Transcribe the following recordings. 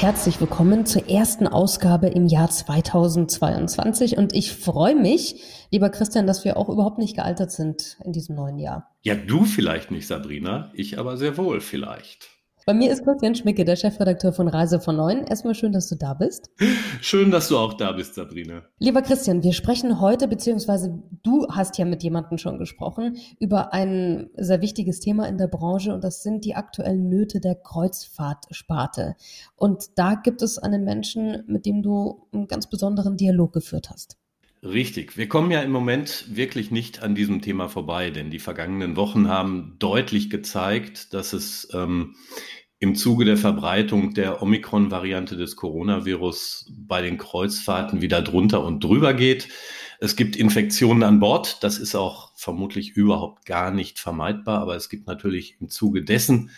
Herzlich willkommen zur ersten Ausgabe im Jahr 2022 und ich freue mich, lieber Christian, dass wir auch überhaupt nicht gealtert sind in diesem neuen Jahr. Ja, du vielleicht nicht, Sabrina, ich aber sehr wohl vielleicht. Bei mir ist Christian Schmicke, der Chefredakteur von Reise von Neuen. Erstmal schön, dass du da bist. Schön, dass du auch da bist, Sabrina. Lieber Christian, wir sprechen heute, beziehungsweise du hast ja mit jemandem schon gesprochen, über ein sehr wichtiges Thema in der Branche und das sind die aktuellen Nöte der Kreuzfahrtsparte. Und da gibt es einen Menschen, mit dem du einen ganz besonderen Dialog geführt hast. Richtig. Wir kommen ja im Moment wirklich nicht an diesem Thema vorbei, denn die vergangenen Wochen haben deutlich gezeigt, dass es ähm, im Zuge der Verbreitung der Omikron-Variante des Coronavirus bei den Kreuzfahrten wieder drunter und drüber geht. Es gibt Infektionen an Bord. Das ist auch vermutlich überhaupt gar nicht vermeidbar, aber es gibt natürlich im Zuge dessen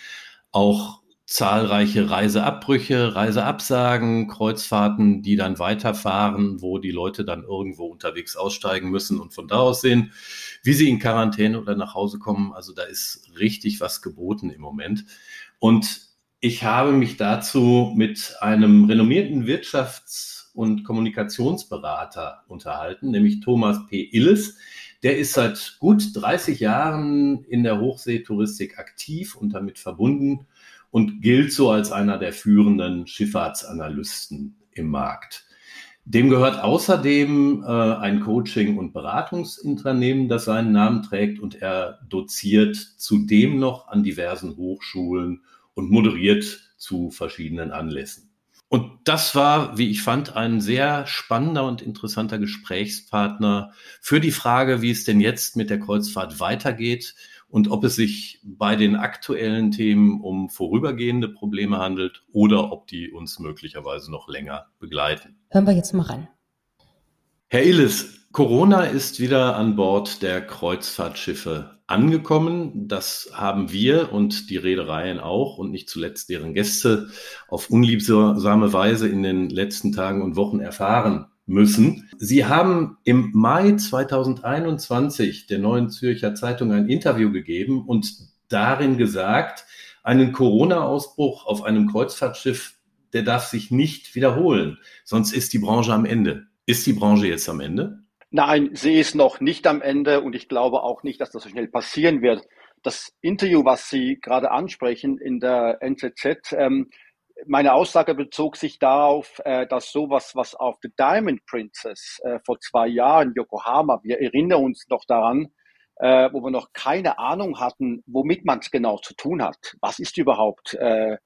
auch zahlreiche Reiseabbrüche, Reiseabsagen, Kreuzfahrten, die dann weiterfahren, wo die Leute dann irgendwo unterwegs aussteigen müssen und von da aus sehen, wie sie in Quarantäne oder nach Hause kommen. Also da ist richtig was geboten im Moment. Und ich habe mich dazu mit einem renommierten Wirtschafts- und Kommunikationsberater unterhalten, nämlich Thomas P. Illes. Der ist seit gut 30 Jahren in der Hochseetouristik aktiv und damit verbunden und gilt so als einer der führenden Schifffahrtsanalysten im Markt. Dem gehört außerdem äh, ein Coaching- und Beratungsunternehmen, das seinen Namen trägt und er doziert zudem noch an diversen Hochschulen und moderiert zu verschiedenen Anlässen. Und das war, wie ich fand, ein sehr spannender und interessanter Gesprächspartner für die Frage, wie es denn jetzt mit der Kreuzfahrt weitergeht, und ob es sich bei den aktuellen Themen um vorübergehende Probleme handelt oder ob die uns möglicherweise noch länger begleiten. Hören wir jetzt mal rein. Herr Illes, Corona ist wieder an Bord der Kreuzfahrtschiffe angekommen. Das haben wir und die Reedereien auch und nicht zuletzt deren Gäste auf unliebsame Weise in den letzten Tagen und Wochen erfahren müssen. Sie haben im Mai 2021 der Neuen Zürcher Zeitung ein Interview gegeben und darin gesagt, einen Corona-Ausbruch auf einem Kreuzfahrtschiff, der darf sich nicht wiederholen, sonst ist die Branche am Ende. Ist die Branche jetzt am Ende? Nein, sie ist noch nicht am Ende und ich glaube auch nicht, dass das so schnell passieren wird. Das Interview, was Sie gerade ansprechen in der NZZ, ähm, meine Aussage bezog sich darauf, äh, dass sowas, was auf The Diamond Princess äh, vor zwei Jahren Yokohama, wir erinnern uns noch daran, äh, wo wir noch keine Ahnung hatten, womit man es genau zu tun hat. Was ist überhaupt äh,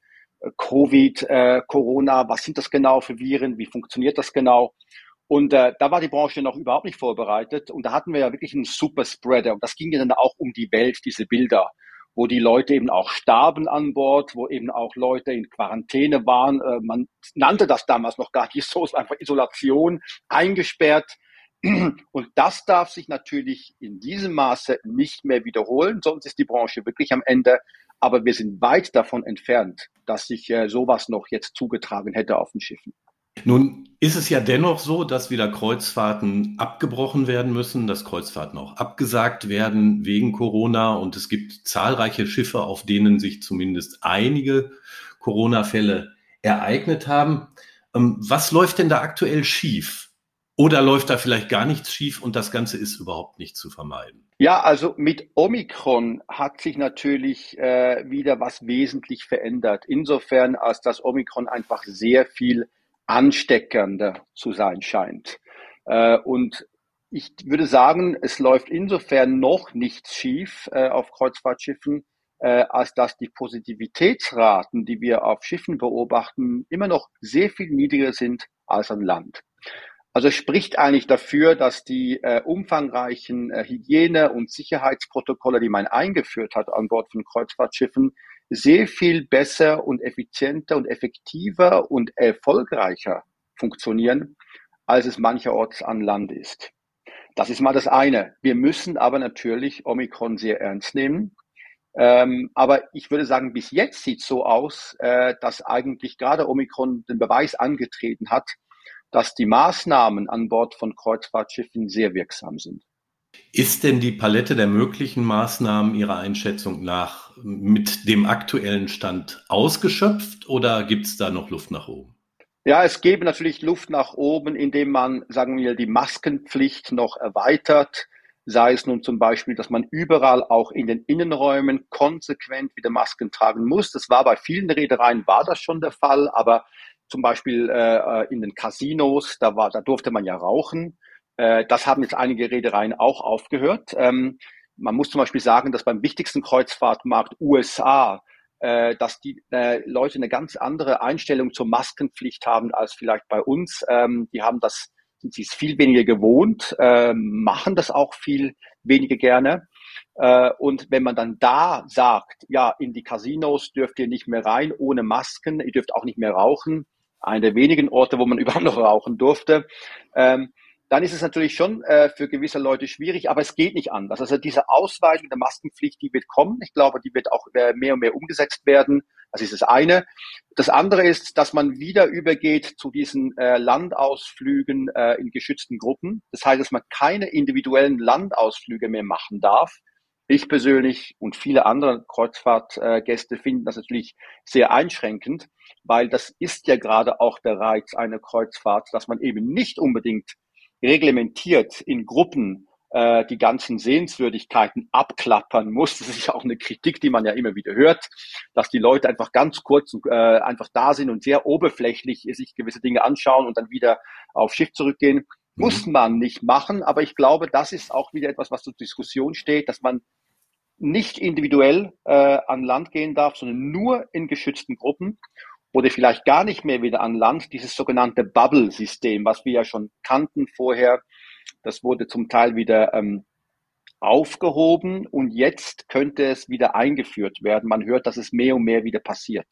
Covid, äh, Corona, was sind das genau für Viren, wie funktioniert das genau? Und äh, da war die Branche noch überhaupt nicht vorbereitet. Und da hatten wir ja wirklich einen Superspreader. Und das ging ja dann auch um die Welt, diese Bilder wo die Leute eben auch starben an Bord, wo eben auch Leute in Quarantäne waren. Äh, man nannte das damals noch gar nicht so, es einfach Isolation, eingesperrt. Und das darf sich natürlich in diesem Maße nicht mehr wiederholen, sonst ist die Branche wirklich am Ende. Aber wir sind weit davon entfernt, dass sich äh, sowas noch jetzt zugetragen hätte auf den Schiffen. Nun ist es ja dennoch so, dass wieder Kreuzfahrten abgebrochen werden müssen, dass Kreuzfahrten auch abgesagt werden wegen Corona und es gibt zahlreiche Schiffe, auf denen sich zumindest einige Corona-Fälle ereignet haben. Ähm, was läuft denn da aktuell schief? Oder läuft da vielleicht gar nichts schief und das Ganze ist überhaupt nicht zu vermeiden? Ja, also mit Omikron hat sich natürlich äh, wieder was wesentlich verändert. Insofern, als das Omikron einfach sehr viel ansteckender zu sein scheint. Äh, und ich würde sagen, es läuft insofern noch nichts schief äh, auf Kreuzfahrtschiffen, äh, als dass die Positivitätsraten, die wir auf Schiffen beobachten, immer noch sehr viel niedriger sind als an Land. Also spricht eigentlich dafür, dass die äh, umfangreichen äh, Hygiene- und Sicherheitsprotokolle, die man eingeführt hat an Bord von Kreuzfahrtschiffen, sehr viel besser und effizienter und effektiver und erfolgreicher funktionieren, als es mancherorts an Land ist. Das ist mal das eine. Wir müssen aber natürlich Omikron sehr ernst nehmen. Ähm, aber ich würde sagen, bis jetzt sieht es so aus, äh, dass eigentlich gerade Omikron den Beweis angetreten hat, dass die Maßnahmen an Bord von Kreuzfahrtschiffen sehr wirksam sind. Ist denn die Palette der möglichen Maßnahmen Ihrer Einschätzung nach mit dem aktuellen Stand ausgeschöpft oder gibt es da noch Luft nach oben? Ja, es gäbe natürlich Luft nach oben, indem man, sagen wir, die Maskenpflicht noch erweitert. Sei es nun zum Beispiel, dass man überall auch in den Innenräumen konsequent wieder Masken tragen muss. Das war bei vielen Reedereien war das schon der Fall, aber zum Beispiel äh, in den Casinos, da war, da durfte man ja rauchen. Äh, das haben jetzt einige Reedereien auch aufgehört. Ähm, man muss zum Beispiel sagen, dass beim wichtigsten Kreuzfahrtmarkt USA, äh, dass die äh, Leute eine ganz andere Einstellung zur Maskenpflicht haben als vielleicht bei uns. Ähm, die haben das, sind sie es viel weniger gewohnt, äh, machen das auch viel weniger gerne. Und wenn man dann da sagt, ja, in die Casinos dürft ihr nicht mehr rein ohne Masken, ihr dürft auch nicht mehr rauchen, einer der wenigen Orte, wo man überhaupt noch rauchen durfte, ähm, dann ist es natürlich schon äh, für gewisse Leute schwierig, aber es geht nicht anders. Also diese Ausweitung der Maskenpflicht, die wird kommen. Ich glaube, die wird auch äh, mehr und mehr umgesetzt werden. Das ist das eine. Das andere ist, dass man wieder übergeht zu diesen äh, Landausflügen äh, in geschützten Gruppen. Das heißt, dass man keine individuellen Landausflüge mehr machen darf. Ich persönlich und viele andere Kreuzfahrtgäste finden das natürlich sehr einschränkend, weil das ist ja gerade auch der Reiz einer Kreuzfahrt, dass man eben nicht unbedingt reglementiert in Gruppen äh, die ganzen Sehenswürdigkeiten abklappern muss. Das ist ja auch eine Kritik, die man ja immer wieder hört, dass die Leute einfach ganz kurz äh, einfach da sind und sehr oberflächlich sich gewisse Dinge anschauen und dann wieder auf Schiff zurückgehen. Mhm. Muss man nicht machen, aber ich glaube, das ist auch wieder etwas, was zur Diskussion steht, dass man nicht individuell äh, an Land gehen darf, sondern nur in geschützten Gruppen oder vielleicht gar nicht mehr wieder an Land, dieses sogenannte Bubble-System, was wir ja schon kannten vorher, das wurde zum Teil wieder ähm, aufgehoben und jetzt könnte es wieder eingeführt werden. Man hört, dass es mehr und mehr wieder passiert.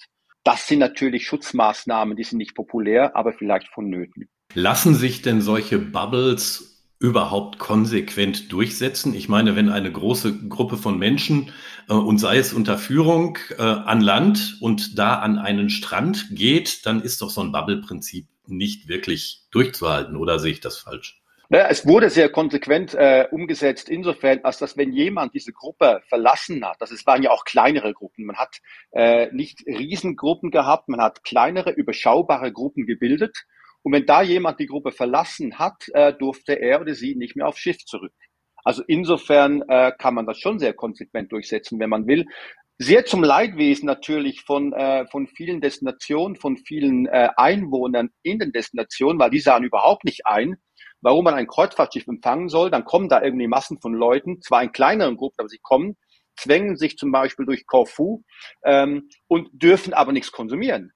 Das sind natürlich Schutzmaßnahmen, die sind nicht populär, aber vielleicht vonnöten. Lassen sich denn solche Bubbles überhaupt konsequent durchsetzen? Ich meine, wenn eine große Gruppe von Menschen äh, und sei es unter Führung äh, an Land und da an einen Strand geht, dann ist doch so ein Bubble-Prinzip nicht wirklich durchzuhalten, oder sehe ich das falsch? Naja, es wurde sehr konsequent äh, umgesetzt, insofern, als dass wenn jemand diese Gruppe verlassen hat, das es waren ja auch kleinere Gruppen, man hat äh, nicht Riesengruppen gehabt, man hat kleinere, überschaubare Gruppen gebildet und wenn da jemand die Gruppe verlassen hat, äh, durfte er oder sie nicht mehr aufs Schiff zurück. Also insofern äh, kann man das schon sehr konsequent durchsetzen, wenn man will. Sehr zum Leidwesen natürlich von, äh, von vielen Destinationen, von vielen äh, Einwohnern in den Destinationen, weil die sahen überhaupt nicht ein, warum man ein Kreuzfahrtschiff empfangen soll. Dann kommen da irgendwie Massen von Leuten, zwar in kleineren Gruppen, aber sie kommen, zwängen sich zum Beispiel durch Corfu ähm, und dürfen aber nichts konsumieren.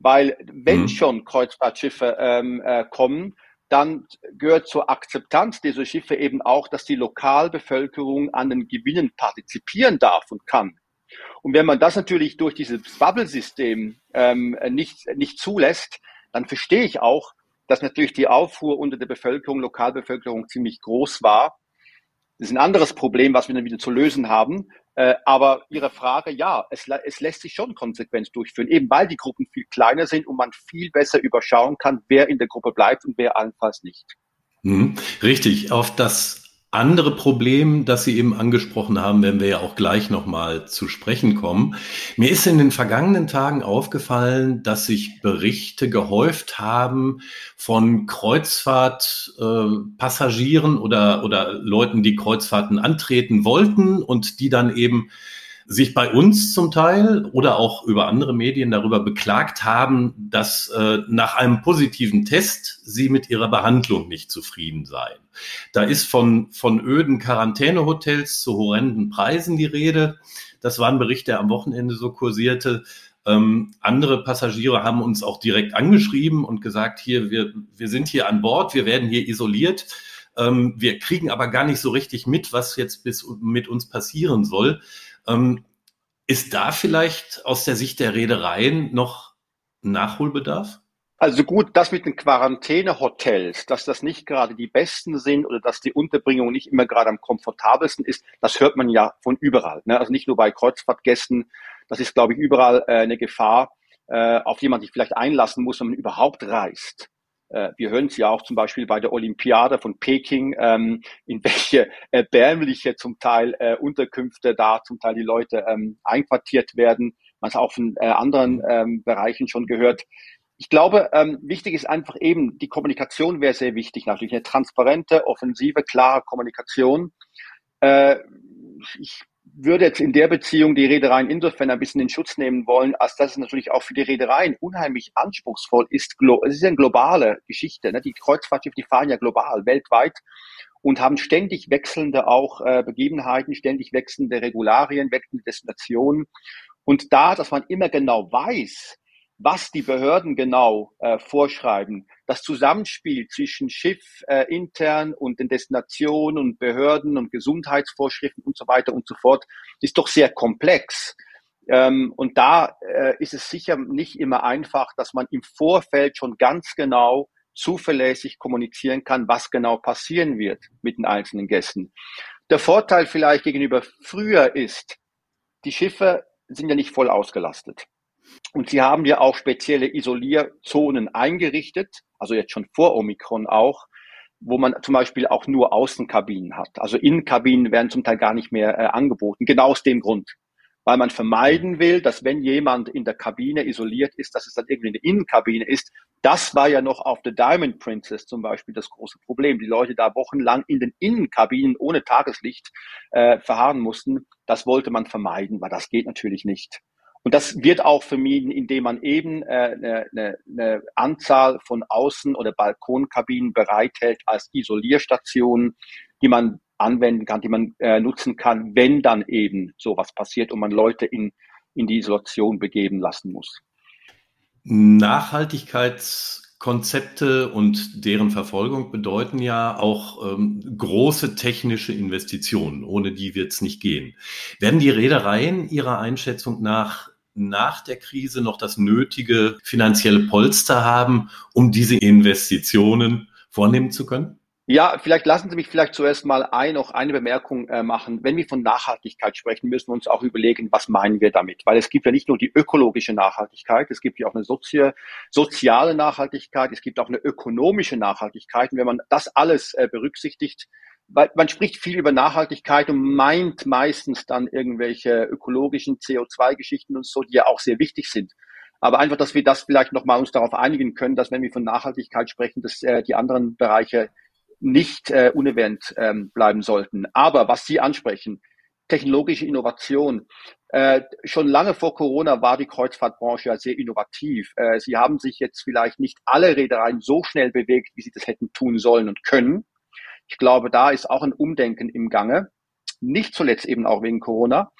Weil wenn mhm. schon Kreuzfahrtschiffe ähm, äh, kommen, dann gehört zur Akzeptanz dieser Schiffe eben auch, dass die Lokalbevölkerung an den Gewinnen partizipieren darf und kann. Und wenn man das natürlich durch dieses Bubble-System ähm, nicht, nicht zulässt, dann verstehe ich auch, dass natürlich die Aufruhr unter der Bevölkerung, Lokalbevölkerung ziemlich groß war. Das ist ein anderes Problem, was wir dann wieder zu lösen haben. Äh, aber Ihre Frage, ja, es, es lässt sich schon konsequent durchführen, eben weil die Gruppen viel kleiner sind und man viel besser überschauen kann, wer in der Gruppe bleibt und wer allenfalls nicht. Mhm, richtig. Auf das andere Problem, das Sie eben angesprochen haben, werden wir ja auch gleich nochmal zu sprechen kommen. Mir ist in den vergangenen Tagen aufgefallen, dass sich Berichte gehäuft haben von Kreuzfahrtpassagieren äh, oder, oder Leuten, die Kreuzfahrten antreten wollten und die dann eben sich bei uns zum Teil oder auch über andere Medien darüber beklagt haben, dass äh, nach einem positiven Test sie mit ihrer Behandlung nicht zufrieden seien. Da ist von, von öden Quarantänehotels zu horrenden Preisen die Rede. Das war ein Bericht, der am Wochenende so kursierte. Ähm, andere Passagiere haben uns auch direkt angeschrieben und gesagt, hier, wir, wir sind hier an Bord, wir werden hier isoliert. Ähm, wir kriegen aber gar nicht so richtig mit, was jetzt bis, mit uns passieren soll. Ähm, ist da vielleicht aus der Sicht der Reedereien noch Nachholbedarf? Also gut, das mit den Quarantänehotels, dass das nicht gerade die besten sind oder dass die Unterbringung nicht immer gerade am komfortabelsten ist, das hört man ja von überall. Ne? Also nicht nur bei Kreuzfahrtgästen, das ist, glaube ich, überall äh, eine Gefahr, äh, auf die man sich vielleicht einlassen muss, wenn man überhaupt reist. Äh, wir hören es ja auch zum Beispiel bei der Olympiade von Peking, ähm, in welche erbärmliche zum Teil äh, Unterkünfte da zum Teil die Leute ähm, einquartiert werden. Man hat auch von äh, anderen ähm, Bereichen schon gehört ich glaube, ähm, wichtig ist einfach eben, die Kommunikation wäre sehr wichtig, natürlich eine transparente, offensive, klare Kommunikation. Äh, ich würde jetzt in der Beziehung die Reedereien insofern ein bisschen in Schutz nehmen wollen, als dass es natürlich auch für die Reedereien unheimlich anspruchsvoll ist. Es ist eine globale Geschichte. Ne? Die Kreuzfahrtschiffe, die fahren ja global, weltweit und haben ständig wechselnde auch äh, Begebenheiten, ständig wechselnde Regularien, wechselnde Destinationen. Und da, dass man immer genau weiß, was die Behörden genau äh, vorschreiben. Das Zusammenspiel zwischen Schiff äh, intern und den Destinationen und Behörden und Gesundheitsvorschriften und so weiter und so fort ist doch sehr komplex. Ähm, und da äh, ist es sicher nicht immer einfach, dass man im Vorfeld schon ganz genau zuverlässig kommunizieren kann, was genau passieren wird mit den einzelnen Gästen. Der Vorteil vielleicht gegenüber früher ist, die Schiffe sind ja nicht voll ausgelastet. Und sie haben ja auch spezielle Isolierzonen eingerichtet, also jetzt schon vor Omikron auch, wo man zum Beispiel auch nur Außenkabinen hat. Also Innenkabinen werden zum Teil gar nicht mehr äh, angeboten, genau aus dem Grund. Weil man vermeiden will, dass wenn jemand in der Kabine isoliert ist, dass es dann irgendwie eine Innenkabine ist. Das war ja noch auf der Diamond Princess zum Beispiel das große Problem. Die Leute da wochenlang in den Innenkabinen ohne Tageslicht äh, verharren mussten. Das wollte man vermeiden, weil das geht natürlich nicht. Und das wird auch vermieden, indem man eben äh, eine, eine, eine Anzahl von Außen- oder Balkonkabinen bereithält als Isolierstationen, die man anwenden kann, die man äh, nutzen kann, wenn dann eben sowas passiert und man Leute in, in die Isolation begeben lassen muss. Nachhaltigkeitskonzepte und deren Verfolgung bedeuten ja auch ähm, große technische Investitionen. Ohne die wird es nicht gehen. Werden die Reedereien Ihrer Einschätzung nach nach der Krise noch das nötige finanzielle Polster haben, um diese Investitionen vornehmen zu können? Ja, vielleicht lassen Sie mich vielleicht zuerst mal ein, noch eine Bemerkung äh, machen. Wenn wir von Nachhaltigkeit sprechen, müssen wir uns auch überlegen, was meinen wir damit? Weil es gibt ja nicht nur die ökologische Nachhaltigkeit, es gibt ja auch eine sozi soziale Nachhaltigkeit, es gibt auch eine ökonomische Nachhaltigkeit. Und wenn man das alles äh, berücksichtigt, weil man spricht viel über Nachhaltigkeit und meint meistens dann irgendwelche ökologischen CO2-Geschichten und so, die ja auch sehr wichtig sind. Aber einfach, dass wir das vielleicht nochmal uns darauf einigen können, dass wenn wir von Nachhaltigkeit sprechen, dass äh, die anderen Bereiche nicht äh, unerwähnt ähm, bleiben sollten. Aber was Sie ansprechen, technologische Innovation. Äh, schon lange vor Corona war die Kreuzfahrtbranche ja sehr innovativ. Äh, sie haben sich jetzt vielleicht nicht alle Reedereien so schnell bewegt, wie sie das hätten tun sollen und können. Ich glaube, da ist auch ein Umdenken im Gange. Nicht zuletzt eben auch wegen Corona.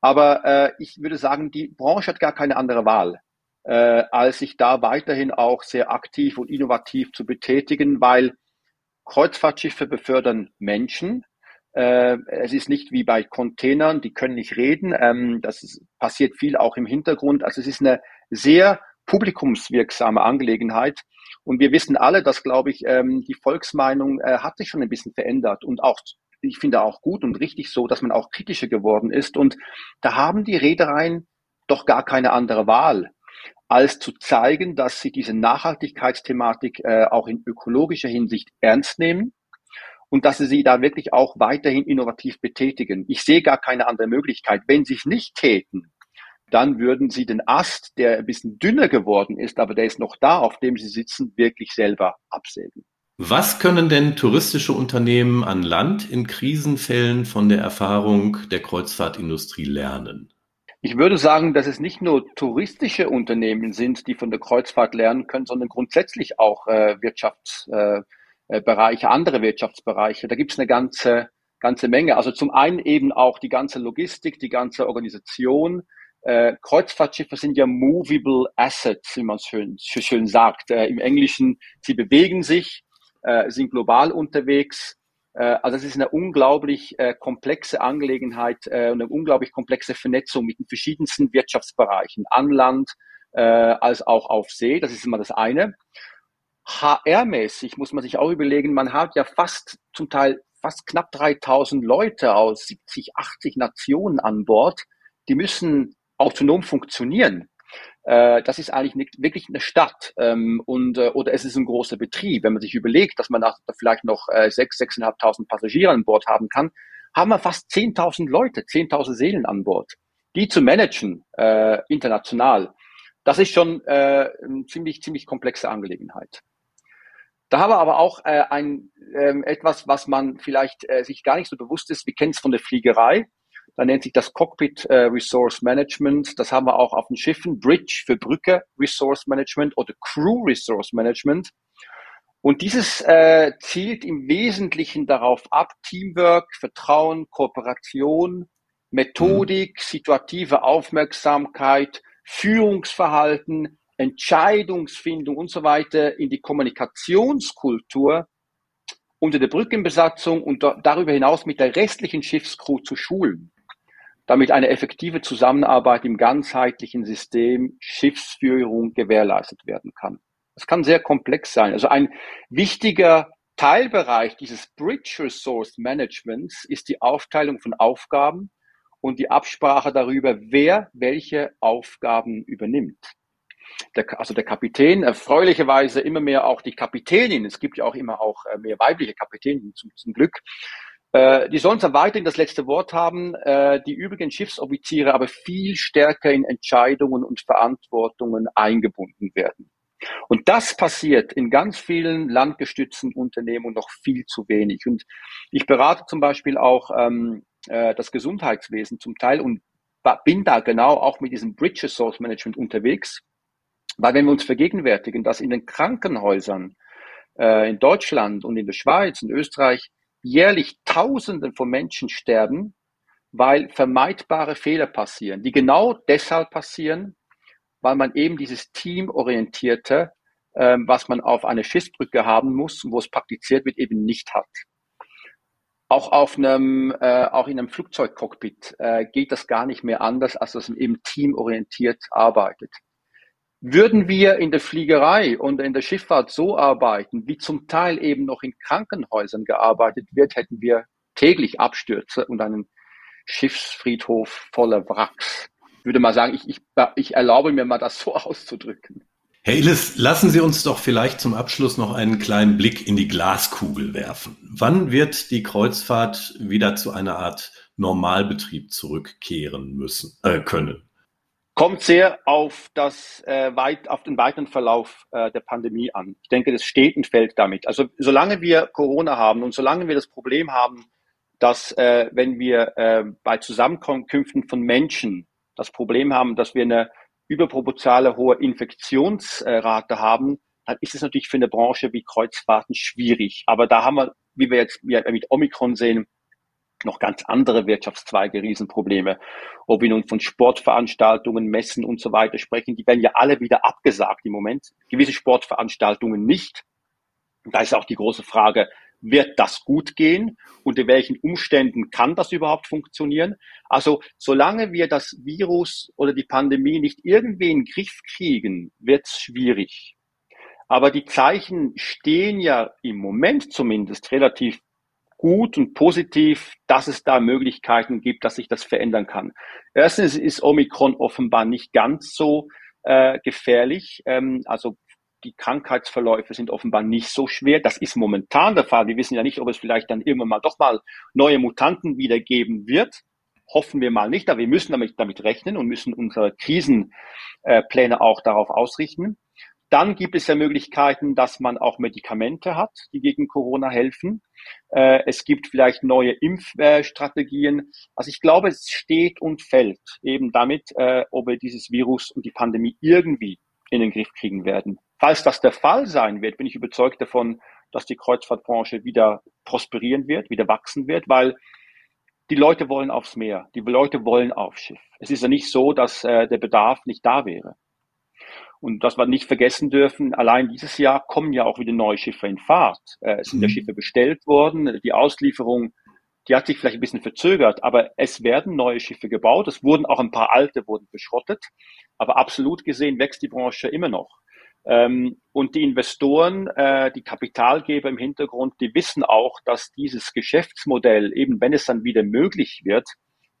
Aber äh, ich würde sagen, die Branche hat gar keine andere Wahl, äh, als sich da weiterhin auch sehr aktiv und innovativ zu betätigen, weil Kreuzfahrtschiffe befördern Menschen. Äh, es ist nicht wie bei Containern, die können nicht reden. Ähm, das ist, passiert viel auch im Hintergrund. Also es ist eine sehr publikumswirksame Angelegenheit. Und wir wissen alle, dass, glaube ich, ähm, die Volksmeinung äh, hat sich schon ein bisschen verändert und auch ich finde auch gut und richtig so, dass man auch kritischer geworden ist. Und da haben die Reedereien doch gar keine andere Wahl, als zu zeigen, dass sie diese Nachhaltigkeitsthematik äh, auch in ökologischer Hinsicht ernst nehmen und dass sie sie da wirklich auch weiterhin innovativ betätigen. Ich sehe gar keine andere Möglichkeit. Wenn sie es nicht täten, dann würden sie den Ast, der ein bisschen dünner geworden ist, aber der ist noch da, auf dem sie sitzen, wirklich selber absägen. Was können denn touristische Unternehmen an Land in Krisenfällen von der Erfahrung der Kreuzfahrtindustrie lernen? Ich würde sagen, dass es nicht nur touristische Unternehmen sind, die von der Kreuzfahrt lernen können, sondern grundsätzlich auch äh, Wirtschaftsbereiche, äh, andere Wirtschaftsbereiche. Da gibt es eine ganze, ganze Menge. Also zum einen eben auch die ganze Logistik, die ganze Organisation, äh, Kreuzfahrtschiffe sind ja movable assets, wie man es schön, schön sagt. Äh, Im Englischen, sie bewegen sich, äh, sind global unterwegs. Äh, also es ist eine unglaublich äh, komplexe Angelegenheit, äh, eine unglaublich komplexe Vernetzung mit den verschiedensten Wirtschaftsbereichen, an Land, äh, als auch auf See. Das ist immer das eine. HR-mäßig muss man sich auch überlegen, man hat ja fast zum Teil fast knapp 3000 Leute aus 70, 80 Nationen an Bord. Die müssen autonom funktionieren. Äh, das ist eigentlich nicht, wirklich eine Stadt ähm, und äh, oder es ist ein großer Betrieb. Wenn man sich überlegt, dass man nach, vielleicht noch äh, sechs, sechseinhalbtausend Passagiere an Bord haben kann, haben wir fast 10.000 Leute, 10.000 Seelen an Bord. Die zu managen äh, international, das ist schon äh, eine ziemlich ziemlich komplexe Angelegenheit. Da haben wir aber auch äh, ein, äh, etwas, was man vielleicht äh, sich gar nicht so bewusst ist. Wir kennen es von der Fliegerei. Da nennt sich das Cockpit äh, Resource Management. Das haben wir auch auf den Schiffen. Bridge für Brücke Resource Management oder Crew Resource Management. Und dieses äh, zielt im Wesentlichen darauf ab, Teamwork, Vertrauen, Kooperation, Methodik, mhm. situative Aufmerksamkeit, Führungsverhalten, Entscheidungsfindung und so weiter in die Kommunikationskultur unter der Brückenbesatzung und darüber hinaus mit der restlichen Schiffscrew zu schulen, damit eine effektive Zusammenarbeit im ganzheitlichen System Schiffsführung gewährleistet werden kann. Das kann sehr komplex sein. Also ein wichtiger Teilbereich dieses Bridge Resource Managements ist die Aufteilung von Aufgaben und die Absprache darüber, wer welche Aufgaben übernimmt der, also der Kapitän, erfreulicherweise immer mehr auch die Kapitänin. Es gibt ja auch immer auch äh, mehr weibliche Kapitäninnen zum, zum Glück. Äh, die sollen zwar weiterhin das letzte Wort haben, äh, die übrigen Schiffsoffiziere aber viel stärker in Entscheidungen und Verantwortungen eingebunden werden. Und das passiert in ganz vielen landgestützten Unternehmen noch viel zu wenig. Und ich berate zum Beispiel auch ähm, äh, das Gesundheitswesen zum Teil und bin da genau auch mit diesem Bridge Resource Management unterwegs. Weil wenn wir uns vergegenwärtigen, dass in den Krankenhäusern äh, in Deutschland und in der Schweiz und Österreich jährlich Tausende von Menschen sterben, weil vermeidbare Fehler passieren, die genau deshalb passieren, weil man eben dieses teamorientierte, äh, was man auf einer Schiffsbrücke haben muss, wo es praktiziert wird, eben nicht hat. Auch auf einem, äh, auch in einem Flugzeugcockpit äh, geht das gar nicht mehr anders, als dass man eben teamorientiert arbeitet. Würden wir in der Fliegerei und in der Schifffahrt so arbeiten, wie zum Teil eben noch in Krankenhäusern gearbeitet wird, hätten wir täglich Abstürze und einen Schiffsfriedhof voller Wracks. Ich würde mal sagen, ich, ich, ich erlaube mir mal das so auszudrücken. Herr Illes, lassen Sie uns doch vielleicht zum Abschluss noch einen kleinen Blick in die Glaskugel werfen. Wann wird die Kreuzfahrt wieder zu einer Art Normalbetrieb zurückkehren müssen, äh, können? Kommt sehr auf, das, äh, weit, auf den weiteren Verlauf äh, der Pandemie an. Ich denke, das steht und fällt damit. Also solange wir Corona haben und solange wir das Problem haben, dass äh, wenn wir äh, bei Zusammenkünften von Menschen das Problem haben, dass wir eine überproportionale hohe Infektionsrate haben, dann ist es natürlich für eine Branche wie Kreuzfahrten schwierig. Aber da haben wir, wie wir jetzt mit Omikron sehen, noch ganz andere Wirtschaftszweige Riesenprobleme. Ob wir nun von Sportveranstaltungen, Messen und so weiter sprechen, die werden ja alle wieder abgesagt im Moment. Gewisse Sportveranstaltungen nicht. Da ist auch die große Frage, wird das gut gehen? Unter welchen Umständen kann das überhaupt funktionieren? Also solange wir das Virus oder die Pandemie nicht irgendwie in den Griff kriegen, wird es schwierig. Aber die Zeichen stehen ja im Moment zumindest relativ gut und positiv, dass es da Möglichkeiten gibt, dass sich das verändern kann. Erstens ist Omikron offenbar nicht ganz so äh, gefährlich. Ähm, also die Krankheitsverläufe sind offenbar nicht so schwer. Das ist momentan der Fall. Wir wissen ja nicht, ob es vielleicht dann irgendwann mal doch mal neue Mutanten wieder geben wird. Hoffen wir mal nicht, aber wir müssen damit, damit rechnen und müssen unsere Krisenpläne äh, auch darauf ausrichten. Dann gibt es ja Möglichkeiten, dass man auch Medikamente hat, die gegen Corona helfen. Äh, es gibt vielleicht neue Impfstrategien. Also ich glaube, es steht und fällt eben damit, äh, ob wir dieses Virus und die Pandemie irgendwie in den Griff kriegen werden. Falls das der Fall sein wird, bin ich überzeugt davon, dass die Kreuzfahrtbranche wieder prosperieren wird, wieder wachsen wird, weil die Leute wollen aufs Meer, die Leute wollen aufs Schiff. Es ist ja nicht so, dass äh, der Bedarf nicht da wäre. Und was wir nicht vergessen dürfen, allein dieses Jahr kommen ja auch wieder neue Schiffe in Fahrt. Äh, es sind mhm. ja Schiffe bestellt worden. Die Auslieferung, die hat sich vielleicht ein bisschen verzögert, aber es werden neue Schiffe gebaut. Es wurden auch ein paar alte wurden beschrottet. Aber absolut gesehen wächst die Branche immer noch. Ähm, und die Investoren, äh, die Kapitalgeber im Hintergrund, die wissen auch, dass dieses Geschäftsmodell, eben wenn es dann wieder möglich wird,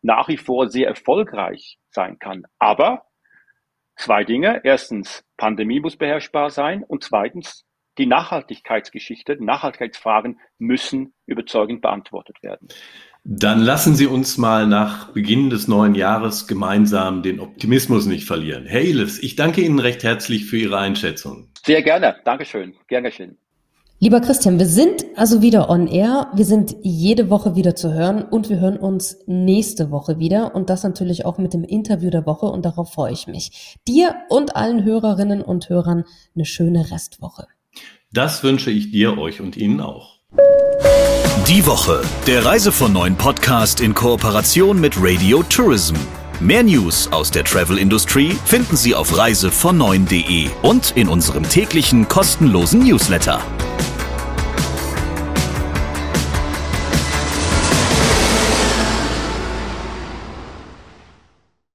nach wie vor sehr erfolgreich sein kann. Aber zwei Dinge. Erstens, Pandemie muss beherrschbar sein. Und zweitens, die Nachhaltigkeitsgeschichte, Nachhaltigkeitsfragen müssen überzeugend beantwortet werden. Dann lassen Sie uns mal nach Beginn des neuen Jahres gemeinsam den Optimismus nicht verlieren. Herr Iles, ich danke Ihnen recht herzlich für Ihre Einschätzung. Sehr gerne. Dankeschön. Gerne schön. Lieber Christian, wir sind also wieder on air. Wir sind jede Woche wieder zu hören und wir hören uns nächste Woche wieder und das natürlich auch mit dem Interview der Woche und darauf freue ich mich. Dir und allen Hörerinnen und Hörern eine schöne Restwoche. Das wünsche ich dir, euch und Ihnen auch. Die Woche, der Reise von neuen Podcast in Kooperation mit Radio Tourism. Mehr News aus der Travel Industry finden Sie auf reisevon9.de und in unserem täglichen kostenlosen Newsletter.